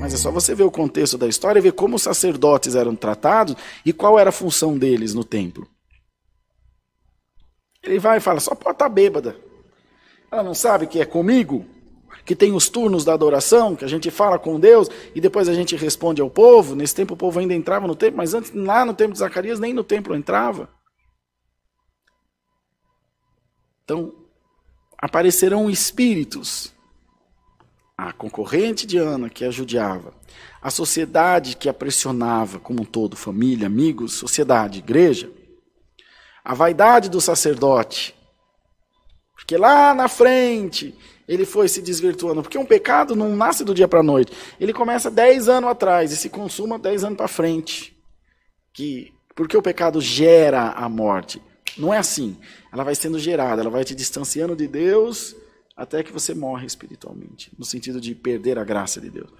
Mas é só você ver o contexto da história e ver como os sacerdotes eram tratados e qual era a função deles no templo. Ele vai e fala: só pode estar bêbada. Ela não sabe que é comigo, que tem os turnos da adoração, que a gente fala com Deus e depois a gente responde ao povo. Nesse tempo o povo ainda entrava no templo, mas antes lá no templo de Zacarias nem no templo entrava. Então, aparecerão espíritos. A concorrente de Ana, que a judiava. A sociedade que a pressionava como um todo, família, amigos, sociedade, igreja. A vaidade do sacerdote, porque lá na frente ele foi se desvirtuando. Porque um pecado não nasce do dia para a noite. Ele começa 10 anos atrás e se consuma 10 anos para frente. Que, porque o pecado gera a morte. Não é assim. Ela vai sendo gerada, ela vai te distanciando de Deus até que você morre espiritualmente. No sentido de perder a graça de Deus.